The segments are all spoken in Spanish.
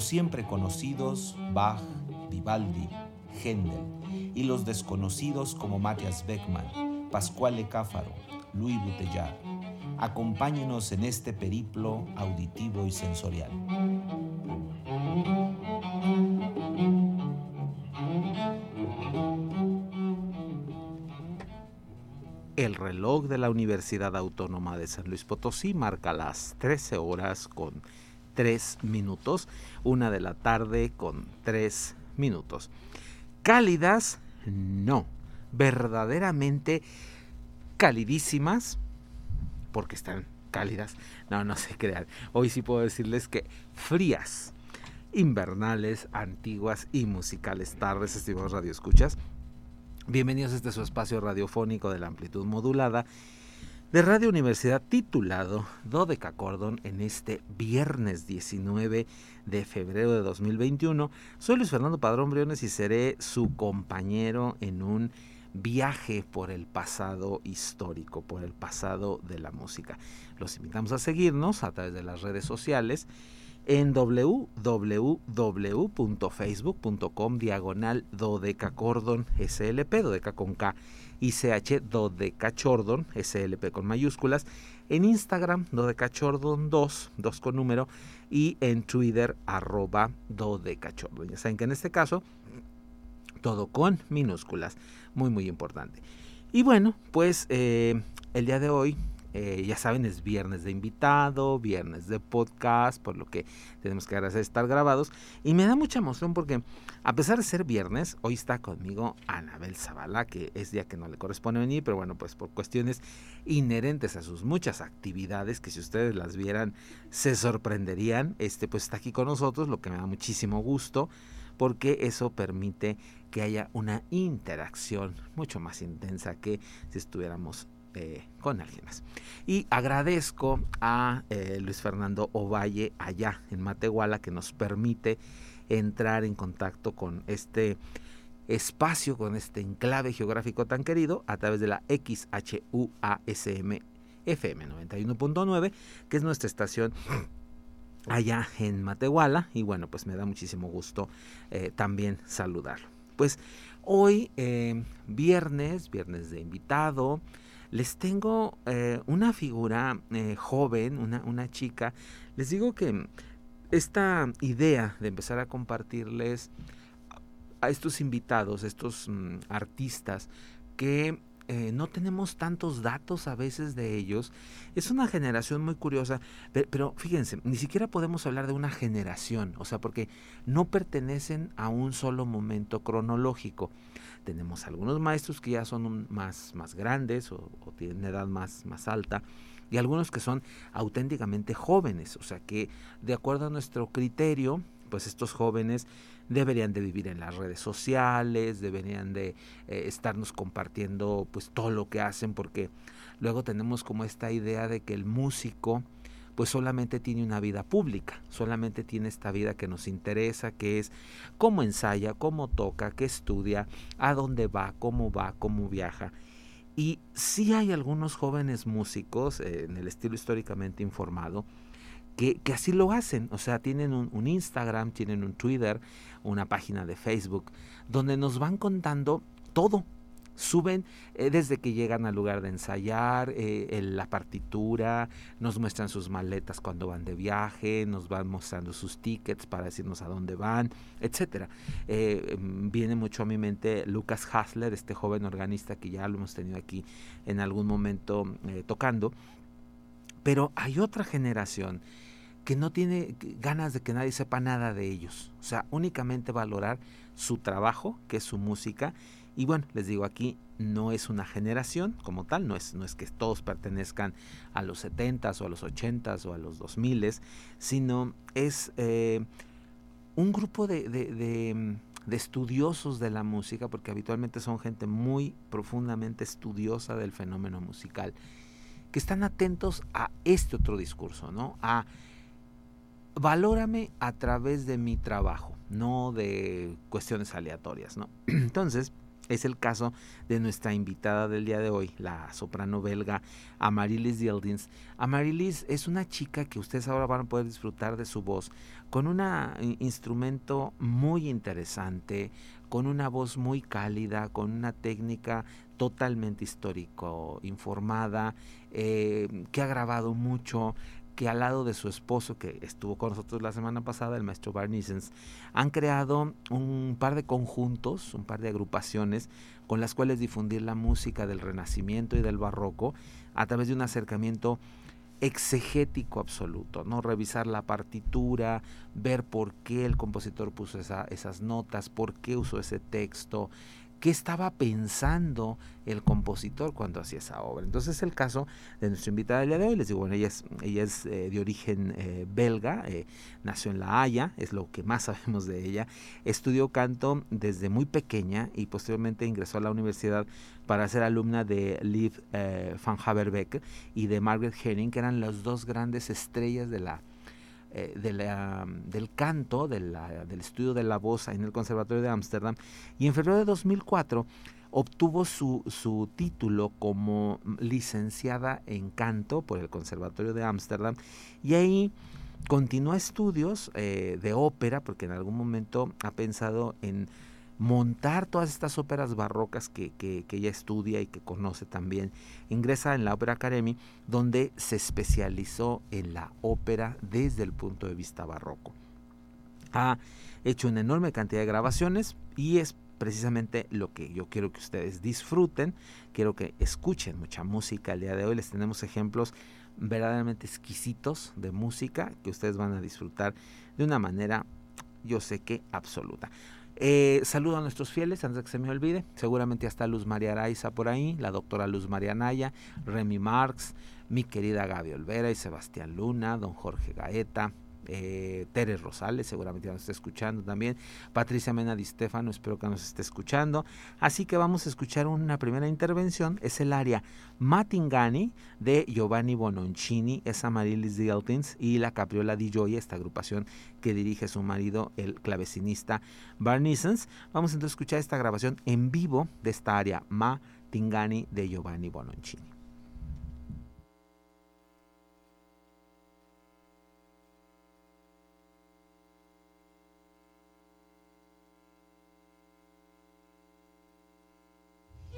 Los siempre conocidos Bach, Vivaldi, Händel y los desconocidos como Matthias Beckmann, Pascuale Cáfaro, Louis Bouteillard. Acompáñenos en este periplo auditivo y sensorial. El reloj de la Universidad Autónoma de San Luis Potosí marca las 13 horas con 3 minutos, una de la tarde con 3 minutos. Cálidas, no, verdaderamente calidísimas, porque están cálidas, no, no se crean. Hoy sí puedo decirles que frías, invernales, antiguas y musicales tardes, estimados radioescuchas. Bienvenidos a este su espacio radiofónico de la amplitud modulada de Radio Universidad titulado Cordon en este viernes 19 de febrero de 2021. Soy Luis Fernando Padrón Briones y seré su compañero en un viaje por el pasado histórico, por el pasado de la música. Los invitamos a seguirnos a través de las redes sociales en www.facebook.com diagonal dodecacordon slp, dodeca con K y CH dodecachordon slp con mayúsculas, en Instagram dodecachordon 2, 2 con número y en Twitter arroba dodecachordon. Ya saben que en este caso todo con minúsculas, muy muy importante. Y bueno, pues eh, el día de hoy eh, ya saben, es viernes de invitado, viernes de podcast, por lo que tenemos que estar grabados. Y me da mucha emoción porque, a pesar de ser viernes, hoy está conmigo Anabel Zavala, que es día que no le corresponde venir, pero bueno, pues por cuestiones inherentes a sus muchas actividades, que si ustedes las vieran se sorprenderían, este, pues está aquí con nosotros, lo que me da muchísimo gusto, porque eso permite que haya una interacción mucho más intensa que si estuviéramos eh, con alguien más. Y agradezco a eh, Luis Fernando Ovalle allá en Matehuala que nos permite entrar en contacto con este espacio, con este enclave geográfico tan querido a través de la XHUASM FM 91.9, que es nuestra estación allá en Matehuala. Y bueno, pues me da muchísimo gusto eh, también saludarlo. Pues hoy, viernes, viernes de invitado, les tengo eh, una figura eh, joven, una, una chica. Les digo que esta idea de empezar a compartirles a estos invitados, estos mm, artistas que eh, no tenemos tantos datos a veces de ellos. Es una generación muy curiosa, pero, fíjense, ni siquiera podemos hablar de una generación, o sea, porque no pertenecen a un solo momento cronológico. Tenemos algunos maestros que ya son más, más grandes o, tienen edad más, más alta y algunos que son auténticamente jóvenes, o sea que de acuerdo a nuestro criterio, pues estos jóvenes deberían de vivir en las redes sociales, deberían de eh, estarnos compartiendo pues todo lo que hacen, porque luego tenemos como esta idea de que el músico pues solamente tiene una vida pública, solamente tiene esta vida que nos interesa, que es cómo ensaya, cómo toca, qué estudia, a dónde va, cómo va, cómo viaja. Y sí hay algunos jóvenes músicos, eh, en el estilo históricamente informado, que, así lo hacen. O sea, tienen un, Instagram, tienen un Twitter, una página de Facebook, donde nos van contando todo, suben eh, desde que llegan al lugar de ensayar, eh, la partitura, nos muestran sus maletas cuando van de viaje, nos van mostrando sus tickets para decirnos a dónde van, etcétera. Eh, viene mucho a mi mente Lucas Hasler, este joven organista que ya lo hemos tenido aquí en algún momento tocando. Pero hay otra generación que no tiene ganas de que nadie sepa nada de ellos. O sea, únicamente valorar su trabajo, que es su música, y bueno, les digo aquí, no es una generación como tal, no es, no es que todos pertenezcan a los 70s o a los 80s o a los 2000s, sino es eh, un grupo de, de, estudiosos de la música, porque habitualmente son gente muy profundamente estudiosa del fenómeno musical, que están atentos a este otro discurso, ¿no? A valórame a través de mi trabajo, no de cuestiones aleatorias, ¿no? Entonces, es el caso de nuestra invitada del día de hoy, la soprano belga Amarilis Dildins. Amarilis es una chica que ustedes ahora van a poder disfrutar de su voz con un instrumento muy interesante, con una voz muy cálida, con una técnica totalmente histórico informada, eh, que ha grabado mucho, que al lado de su esposo, que estuvo con nosotros la semana pasada, el maestro Barnisens, han creado un par de conjuntos, un par de agrupaciones con las cuales difundir la música del Renacimiento y del Barroco a través de un acercamiento exegético absoluto, ¿no? Revisar la partitura, ver por qué el compositor puso esas notas, por qué usó ese texto, qué estaba pensando el compositor cuando hacía esa obra. Entonces es el caso de nuestra invitada del día de hoy. Les digo, bueno, ella es, eh, de origen eh, belga, eh, nació en La Haya, es lo que más sabemos de ella. Estudió canto desde muy pequeña y posteriormente ingresó a la universidad para ser alumna de Liv van Haverbeck y de Margaret Henning, que eran las dos grandes estrellas de la eh, del canto, del estudio de la voz en el Conservatorio de Ámsterdam, y en febrero de 2004 obtuvo su, su, título como licenciada en canto por el Conservatorio de Ámsterdam, y ahí continúa estudios eh, de ópera, porque en algún momento ha pensado en montar todas estas óperas barrocas que, ella estudia y que conoce también. Ingresa en la Opera Academy, donde se especializó en la ópera desde el punto de vista barroco. Ha hecho una enorme cantidad de grabaciones y es precisamente lo que yo quiero que ustedes disfruten, quiero que escuchen mucha música. El día de hoy les tenemos ejemplos verdaderamente exquisitos de música que ustedes van a disfrutar de una manera, yo sé que absoluta. Eh, saludo a nuestros fieles, antes de que se me olvide. Seguramente hasta Luz María Araiza por ahí, la doctora Luz María Naya, Remy Marx, mi querida Gaby Olvera y Sebastián Luna, don Jorge Gaeta, eh, Teres Rosales, seguramente nos está escuchando también, Patricia Mena Di Stefano, espero que nos esté escuchando. Así que vamos a escuchar una primera intervención, es el área Matingani de Giovanni Bononcini, es Amarilis Diltins y la Capriola di Gioia, esta agrupación que dirige su marido, el clavecinista Barnisens. Vamos entonces a escuchar esta grabación en vivo de esta área Matingani de Giovanni Bononcini.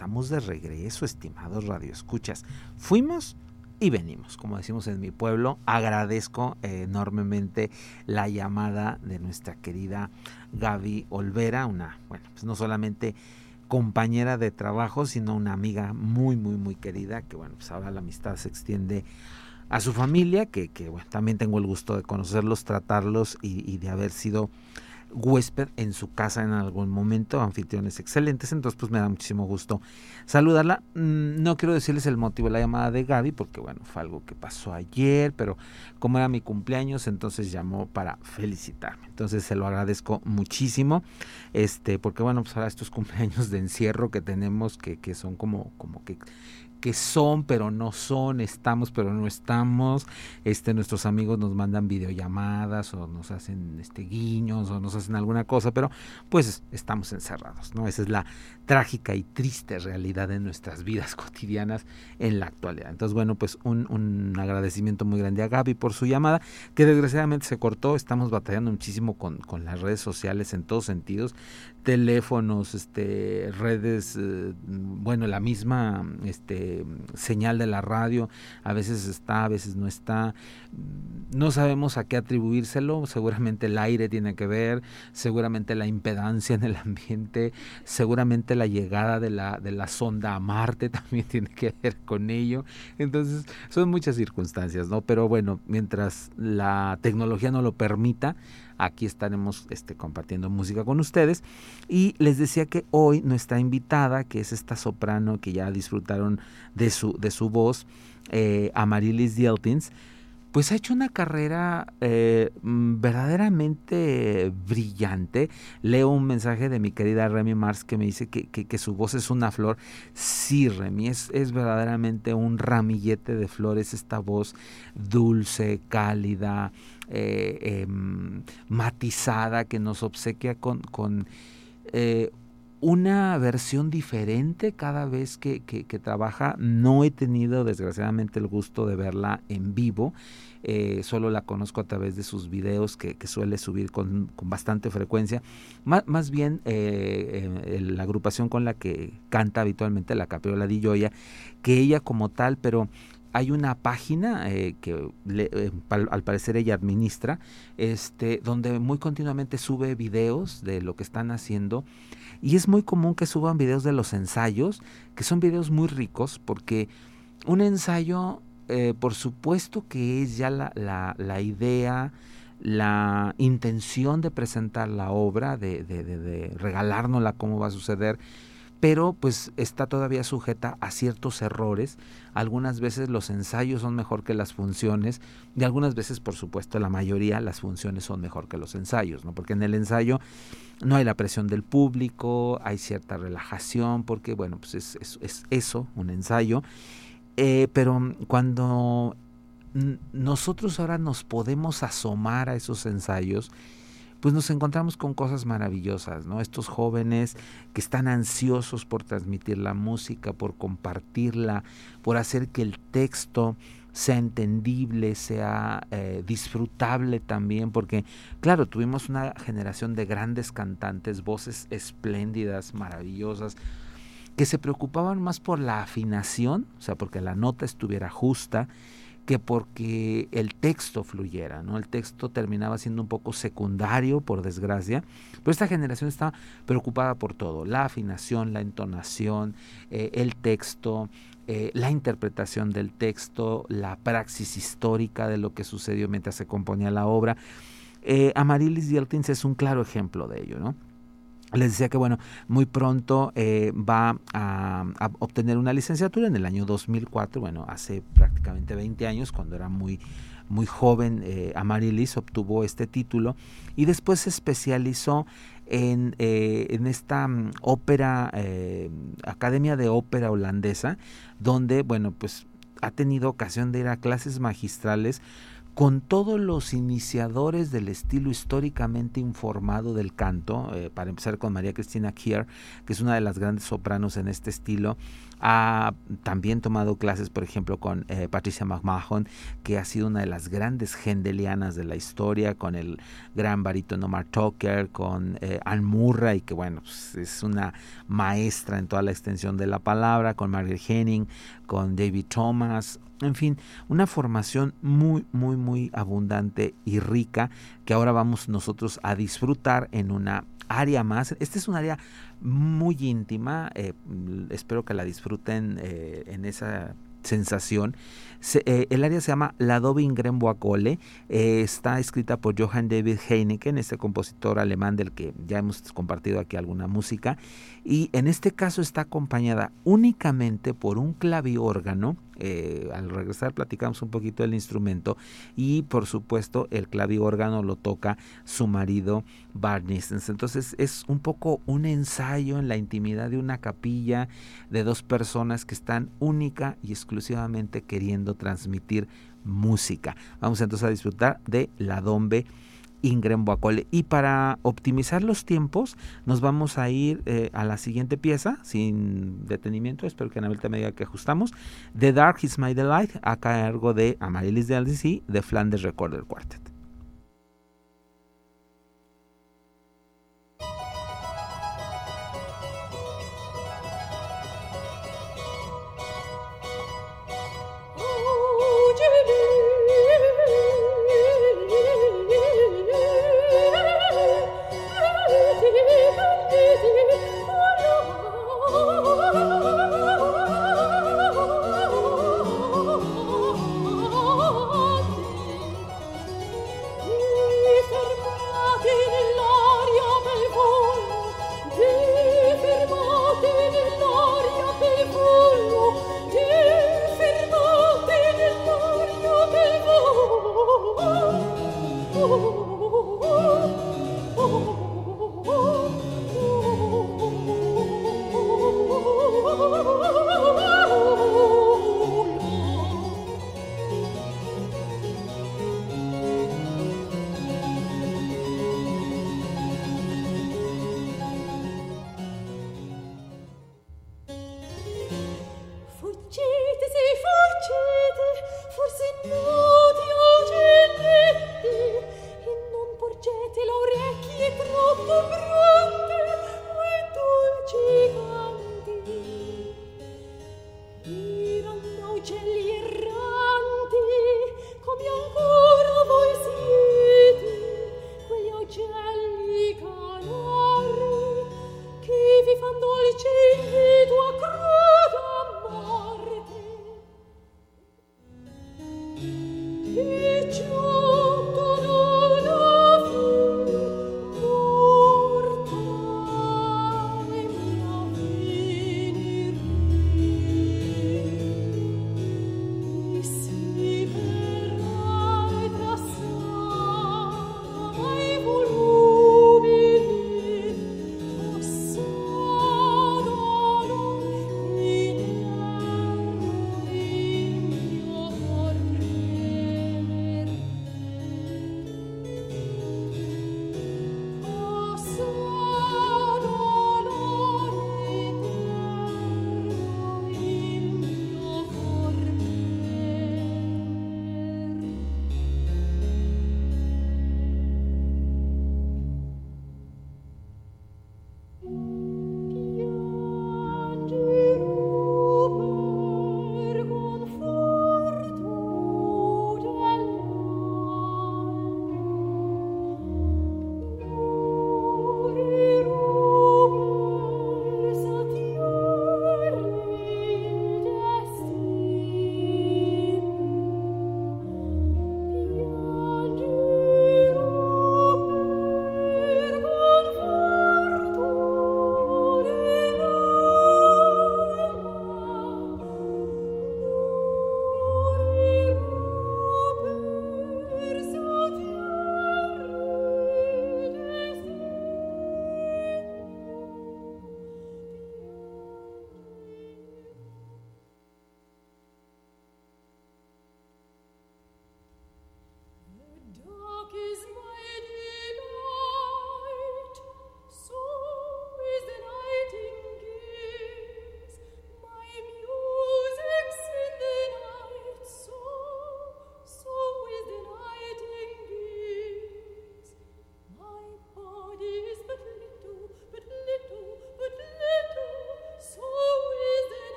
estamos de regreso, estimados radioescuchas. Fuimos y venimos, como decimos en mi pueblo. Agradezco enormemente la llamada de nuestra querida Gaby Olvera, una, bueno, pues no solamente compañera de trabajo, sino una amiga muy, muy, muy querida, que bueno, pues ahora la amistad se extiende a su familia, que, que bueno, también tengo el gusto de conocerlos, tratarlos y, y de haber sido huésped en su casa en algún momento, anfitriones excelentes, entonces pues me da muchísimo gusto saludarla. Mm, no quiero decirles el motivo de la llamada de Gaby, porque bueno, fue algo que pasó ayer, pero como era mi cumpleaños, entonces llamó para felicitarme. Entonces se lo agradezco muchísimo, este, porque bueno, pues ahora estos cumpleaños de encierro que tenemos, que, que son como, como que que son pero no son, estamos pero no estamos. Este, nuestros amigos nos mandan videollamadas o nos hacen este guiños o nos hacen alguna cosa, pero pues estamos encerrados, ¿no? Esa es la trágica y triste realidad de nuestras vidas cotidianas en la actualidad. Entonces, bueno, pues un, un agradecimiento muy grande a Gaby por su llamada, que desgraciadamente se cortó, estamos batallando muchísimo con, con las redes sociales en todos sentidos, teléfonos, este, redes, eh, bueno, la misma este, señal de la radio, a veces está, a veces no está, no sabemos a qué atribuírselo, seguramente el aire tiene que ver, seguramente la impedancia en el ambiente, seguramente la llegada de la, de la sonda a Marte también tiene que ver con ello, entonces son muchas circunstancias, ¿no? Pero bueno, mientras la tecnología no lo permita, aquí estaremos este, compartiendo música con ustedes. Y les decía que hoy nuestra invitada, que es esta soprano que ya disfrutaron de su, de su voz, eh, Amarilis Dieltins, pues ha hecho una carrera eh, verdaderamente brillante. Leo un mensaje de mi querida Remy Mars que me dice que, que, su voz es una flor. Sí, Remy, es, es, verdaderamente un ramillete de flores, esta voz dulce, cálida, eh, em, matizada que nos obsequia con, eh, una versión diferente cada vez que, trabaja. No he tenido desgraciadamente el gusto de verla en vivo. Eh, solo la conozco a través de sus videos que, suele subir con, bastante frecuencia. Más, más bien la agrupación con la que canta habitualmente, la Capriola di Gioia, que ella como tal, pero hay una página eh, que eh, al, parecer ella administra, este, donde muy continuamente sube videos de lo que están haciendo. Y es muy común que suban videos de los ensayos, que son videos muy ricos porque un ensayo, eh, por supuesto que es ya la, la, la, idea, la intención de presentar la obra, de, de, de, de regalárnosla cómo va a suceder, pero pues está todavía sujeta a ciertos errores. Algunas veces los ensayos son mejor que las funciones y algunas veces, por supuesto, la mayoría las funciones son mejor que los ensayos, ¿no? Porque en el ensayo no hay la presión del público, hay cierta relajación, porque bueno, pues es, es, es eso, un ensayo. Eh, pero cuando nosotros ahora nos podemos asomar a esos ensayos, pues nos encontramos con cosas maravillosas, ¿no? Estos jóvenes que están ansiosos por transmitir la música, por compartirla, por hacer que el texto sea entendible, sea eh, disfrutable también, porque claro, tuvimos una generación de grandes cantantes, voces espléndidas, maravillosas, que se preocupaban más por la afinación, o sea, porque la nota estuviera justa, que porque el texto fluyera, ¿no? El texto terminaba siendo un poco secundario, por desgracia, pero esta generación está preocupada por todo, la afinación, la entonación, eh, el texto, eh, la interpretación del texto, la praxis histórica de lo que sucedió mientras se componía la obra. Eh, Amarilis Dieltins es un claro ejemplo de ello, ¿no? Les decía que, bueno, muy pronto eh, va a, obtener una licenciatura en el año 2004, bueno, hace prácticamente 20 años, cuando era muy, muy joven, eh, Amarilis obtuvo este título y después se especializó en, eh, en esta mm, ópera, eh, Academia de Ópera Holandesa, donde, bueno, pues ha tenido ocasión de ir a clases magistrales con todos los iniciadores del estilo históricamente informado del canto, eh, para empezar con María Cristina Kier, que es una de las grandes sopranos en este estilo, ha también tomado clases, por ejemplo, con eh, Patricia McMahon, que ha sido una de las grandes gendelianas de la historia, con el gran barítono Mark Tucker, con eh, Anne Murray, que bueno, pues, es una maestra en toda la extensión de la palabra, con Margaret Henning, con David Thomas, en fin, una formación muy, muy, muy abundante y rica que ahora vamos nosotros a disfrutar en una área más. Esta es un área muy íntima, eh, espero que la disfruten eh, en esa sensación. Eh, el área se llama La Dobingren Boacole, está escrita por Johann David Heineken, este compositor alemán del que ya hemos compartido aquí alguna música, y en este caso está acompañada únicamente por un claviórgano eh, al regresar platicamos un poquito del instrumento y por supuesto el claviórgano lo toca su marido Barney. Entonces es un poco un ensayo en la intimidad de una capilla de dos personas que están única y exclusivamente queriendo transmitir música. Vamos entonces a disfrutar de la Dombe Ingren Boacole. Y para optimizar los tiempos, nos vamos a ir eh, a la siguiente pieza, sin detenimiento, espero que Anabel me diga que ajustamos. The Dark is My Delight, a cargo de Amarilis de LDC, de Flanders Recorder Quartet.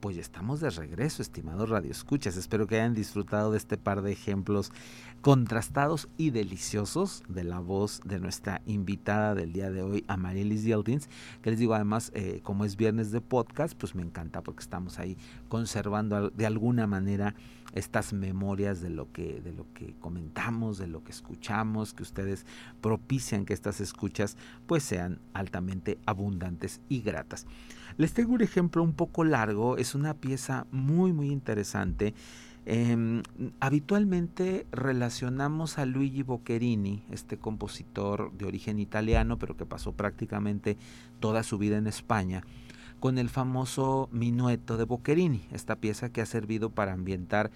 Pues ya estamos de regreso, estimados radioescuchas. Espero que hayan disfrutado de este par de ejemplos contrastados y deliciosos de la voz de nuestra invitada del día de hoy, Amarilis Yeltins, que les digo además, eh, como es viernes de podcast, pues me encanta porque estamos ahí conservando de alguna manera estas memorias de lo que de lo que comentamos, de lo que escuchamos, que ustedes propician que estas escuchas pues sean altamente abundantes y gratas. Les tengo un ejemplo un poco largo, es una pieza muy muy interesante. Em, habitualmente relacionamos a Luigi Boccherini, este compositor de origen italiano, pero que pasó prácticamente toda su vida en España, con el famoso Minueto de Boccherini, esta pieza que ha servido para ambientar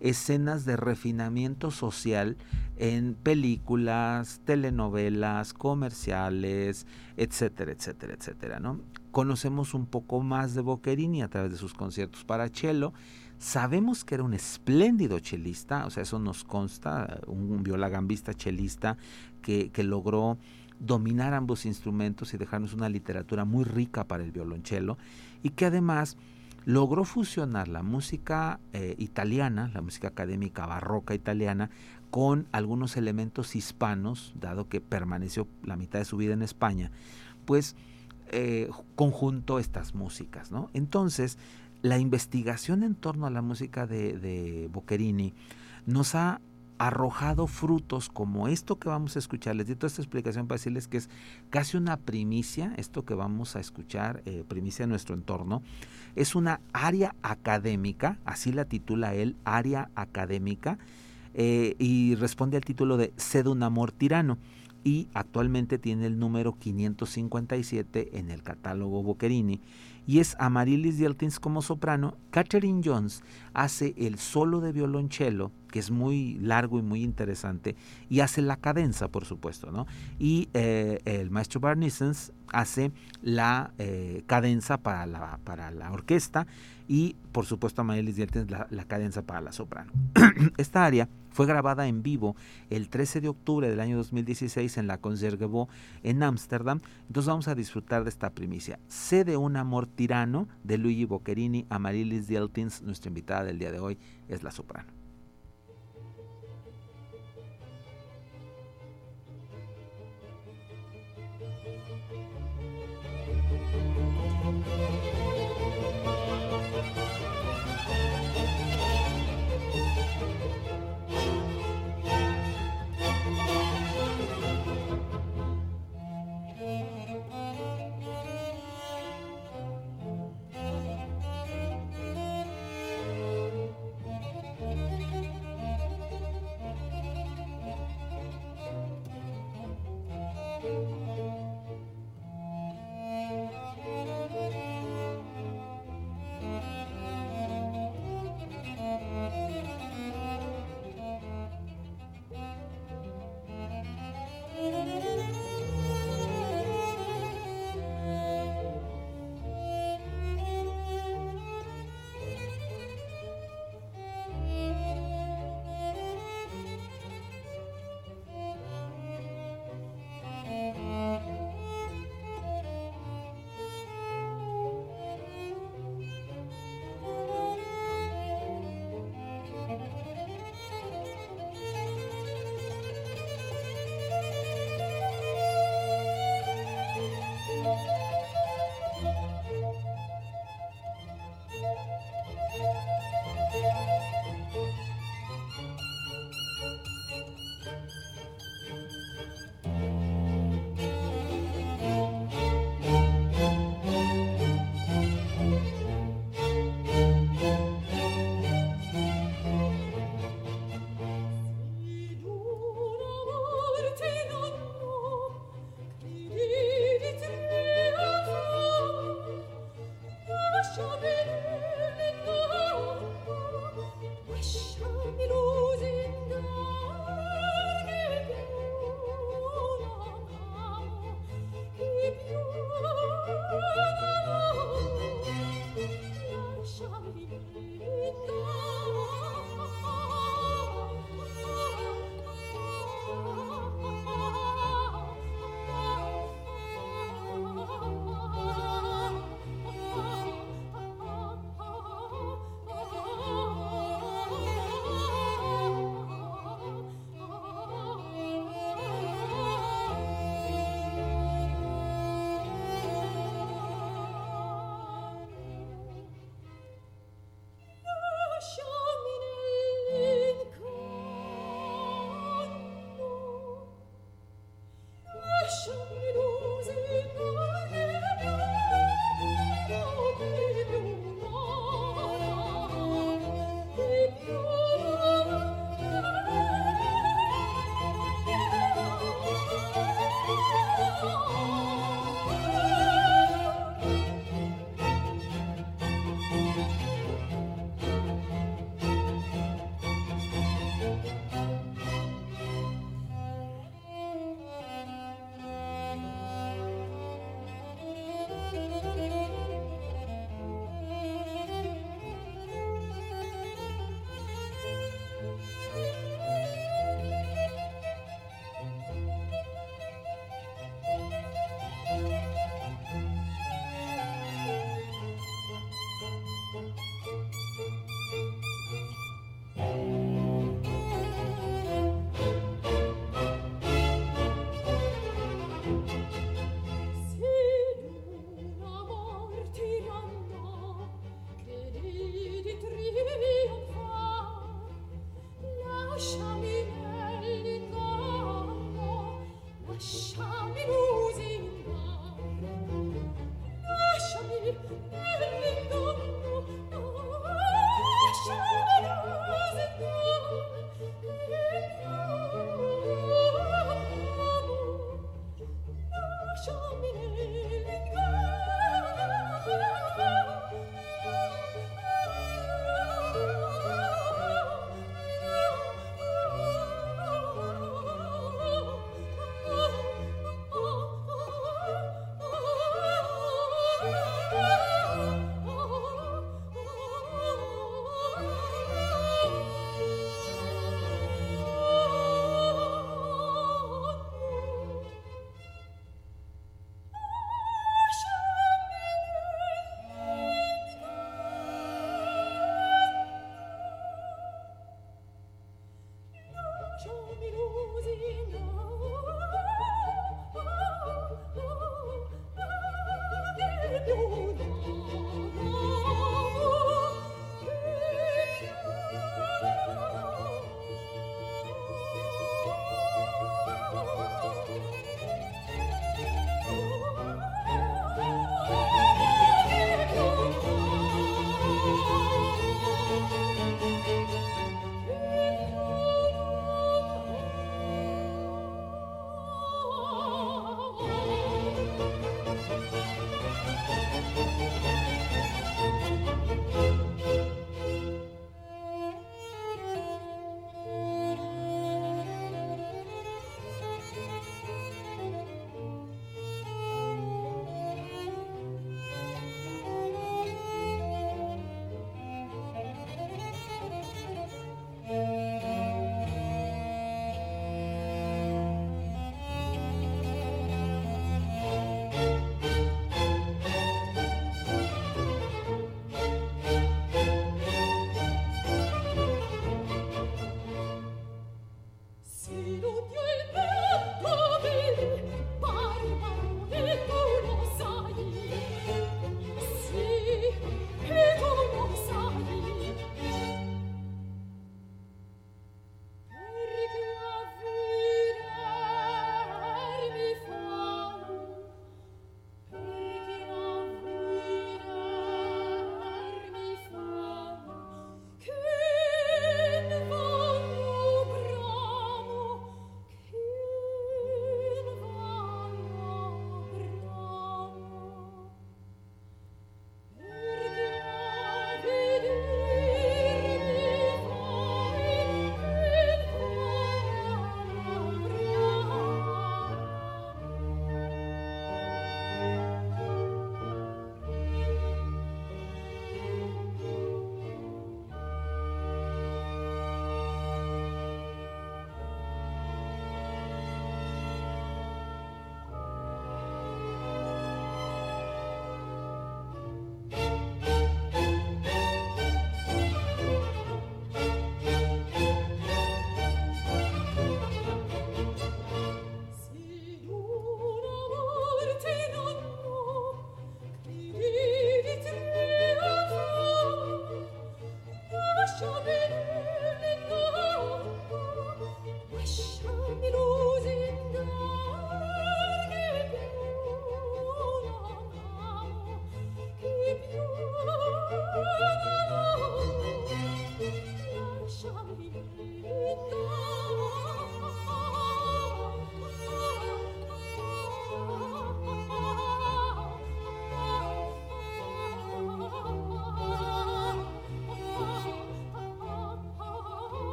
escenas de refinamiento social en películas, telenovelas, comerciales, etcétera, etcétera, etcétera, ¿no? Conocemos un poco más de Boccherini a través de sus conciertos para cello. Sabemos que era un espléndido chelista, o sea, eso nos consta, un violagambista chelista que, que logró dominar ambos instrumentos y dejarnos una literatura muy rica para el violonchelo y que además logró fusionar la música eh, italiana, la música académica barroca italiana, con algunos elementos hispanos, dado que permaneció la mitad de su vida en España, pues eh, conjuntó estas músicas. ¿no? Entonces, la investigación en torno a la música de, de Boccherini nos ha arrojado frutos como esto que vamos a escuchar. Les di toda esta explicación para decirles que es casi una primicia, esto que vamos a escuchar, eh, primicia de nuestro entorno. Es una área académica, así la titula él, área académica, eh, y responde al título de Sed un amor tirano. Y actualmente tiene el número 557 en el catálogo Boccherini y es Amarilis Yeltins como soprano. Catherine Jones hace el solo de violonchelo, que es muy largo y muy interesante, y hace la cadenza, por supuesto, ¿no? Y eh, el maestro Barnisens hace la eh, cadenza para la, para la orquesta y por supuesto Amadelis Yeltins la, la cadenza para la soprano. Esta área fue grabada en vivo el 13 de octubre del año 2016 en la Concertgebouw en Ámsterdam. Entonces vamos a disfrutar de esta primicia. Sé de un amor tirano de Luigi Boccherini, Amarilis Yeltins, nuestra invitada del día de hoy es la soprano.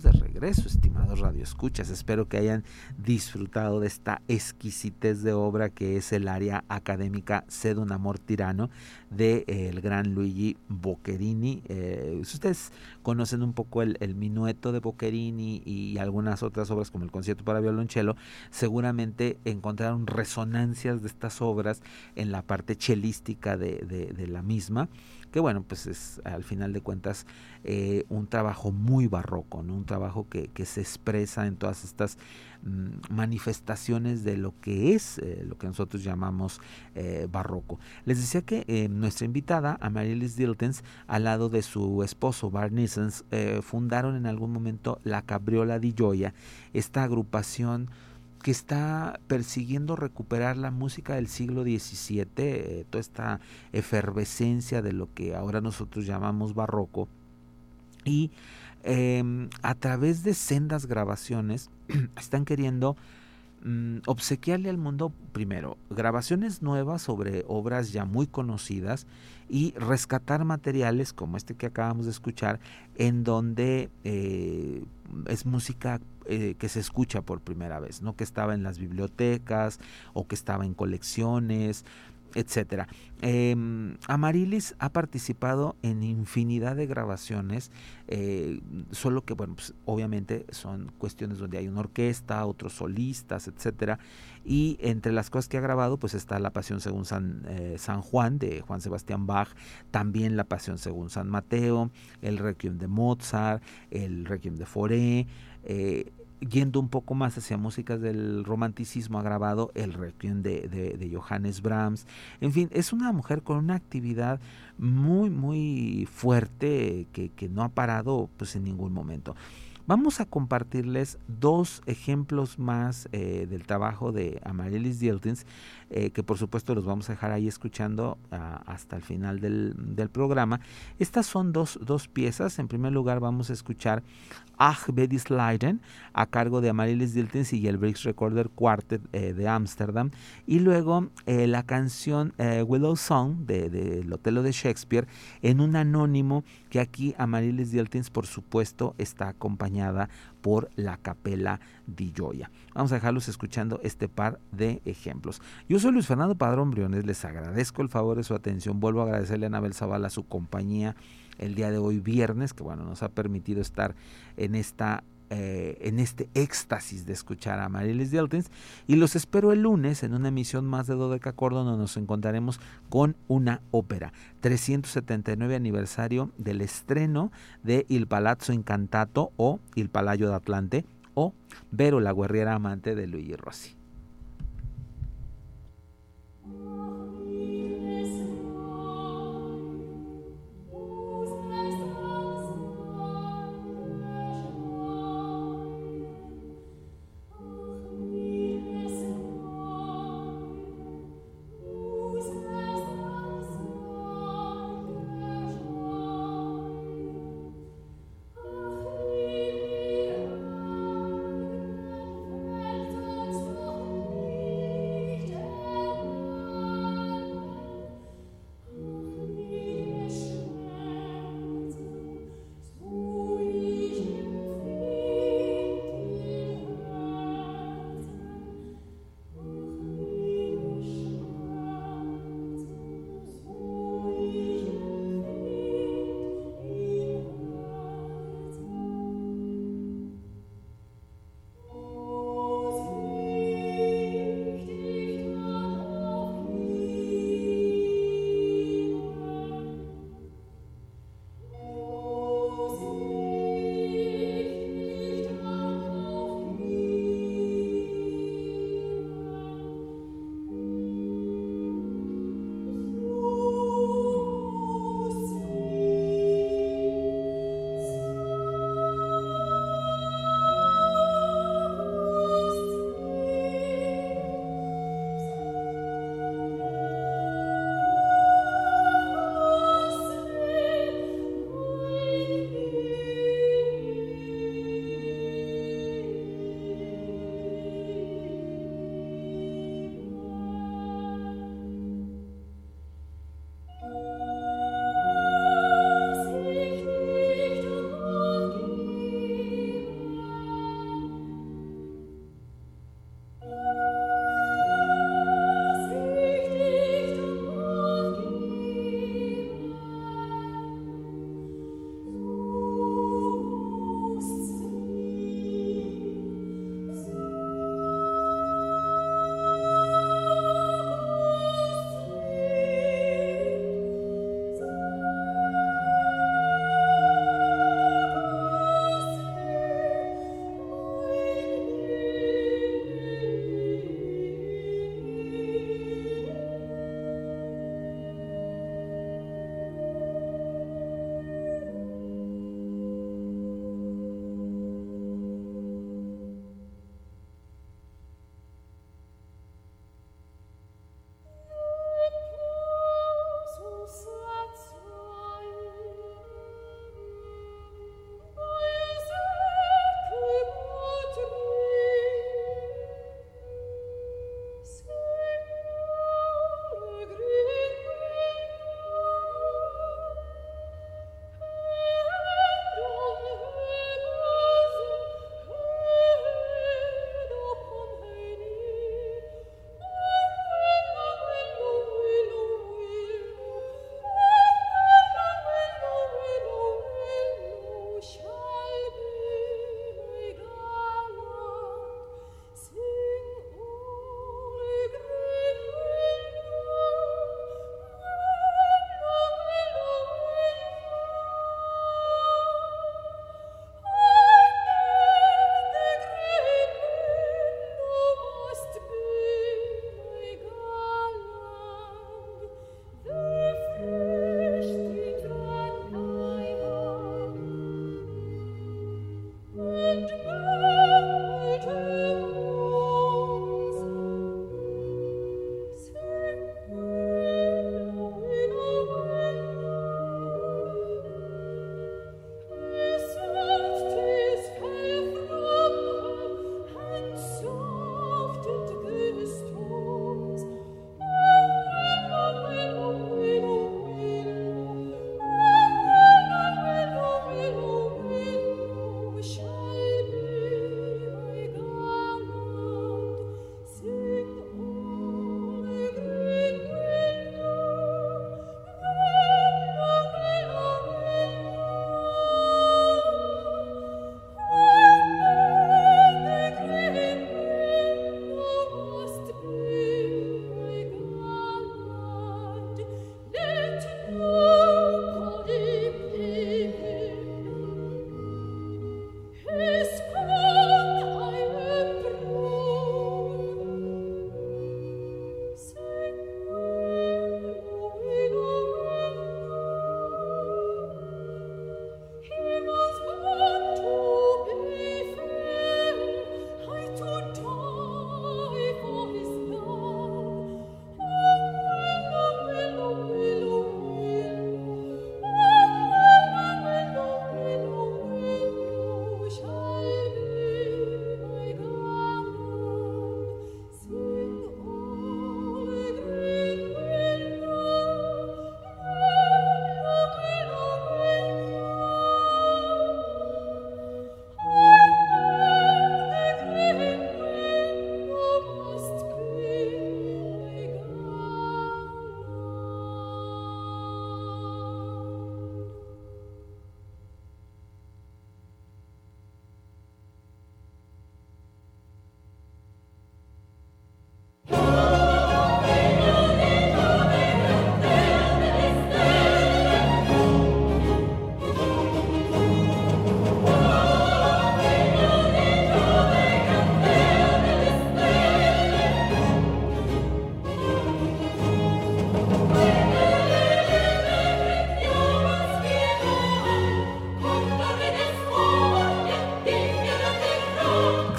De regreso, estimados radioescuchas. Espero que hayan disfrutado de esta exquisitez de obra que es el área académica Sed un amor tirano de eh, el gran Luigi Boccherini. Eh, si ustedes conocen un poco el, minueto de Boccherini y algunas otras obras como el concierto para violonchelo, seguramente encontraron resonancias de estas obras en la parte chelística de la misma que bueno, pues es al final de cuentas eh, un trabajo muy barroco, un trabajo que, se expresa en todas estas mm, manifestaciones de lo que es eh, lo que nosotros llamamos eh, barroco. Les decía que nuestra invitada, Amaryllis Diltens, al lado de su esposo Bart fundaron en algún momento la Cabriola di Gioia, esta agrupación que está persiguiendo recuperar la música del siglo XVII, eh, toda esta efervescencia de lo que ahora nosotros llamamos barroco, y em, a través de sendas grabaciones están queriendo mm, obsequiarle al mundo, primero, grabaciones nuevas sobre obras ya muy conocidas y rescatar materiales como este que acabamos de escuchar, en donde eh, es música eh, que se escucha por primera vez, no que estaba en las bibliotecas o que estaba en colecciones, etcétera. Em, Amarilis ha participado en infinidad de grabaciones, eh, solo que, bueno, pues, obviamente son cuestiones donde hay una orquesta, otros solistas, etcétera. Y entre las cosas que ha grabado, pues está La Pasión según San, eh, San Juan de Juan Sebastián Bach, también La Pasión según San Mateo, el Requiem de Mozart, el Requiem de Foré. Eh, yendo un poco más hacia músicas del romanticismo, ha grabado el Requiem de, Johannes Brahms. En fin, es una mujer con una actividad muy, muy fuerte que, que no ha parado pues, en ningún momento. Vamos a compartirles dos ejemplos más eh, del trabajo de Amaryllis Dieltins, eh, que por supuesto los vamos a dejar ahí escuchando ah, hasta el final del, programa. Estas son dos, dos, piezas. En primer lugar vamos a escuchar Ach Bedis Leiden a cargo de Amaryllis Dieltins y el Briggs Recorder Quartet eh, de Ámsterdam. Y luego la canción Willow Song del de, Otelo de Shakespeare en un anónimo que aquí Amaryllis Dieltins por supuesto está acompañando por la capela di Gioia. Vamos a dejarlos escuchando este par de ejemplos. Yo soy Luis Fernando Padrón Briones, les agradezco el favor de su atención. Vuelvo a agradecerle a Anabel Zavala su compañía el día de hoy viernes, que bueno, nos ha permitido estar en esta eh, en este éxtasis de escuchar a Marilis Dieltins y los espero el lunes en una emisión más de Dodeca Cordon donde nos encontraremos con una ópera 379 aniversario del estreno de Il Palazzo Incantato o Il Palacio de Atlante o Vero la guerrera amante de Luigi Rossi.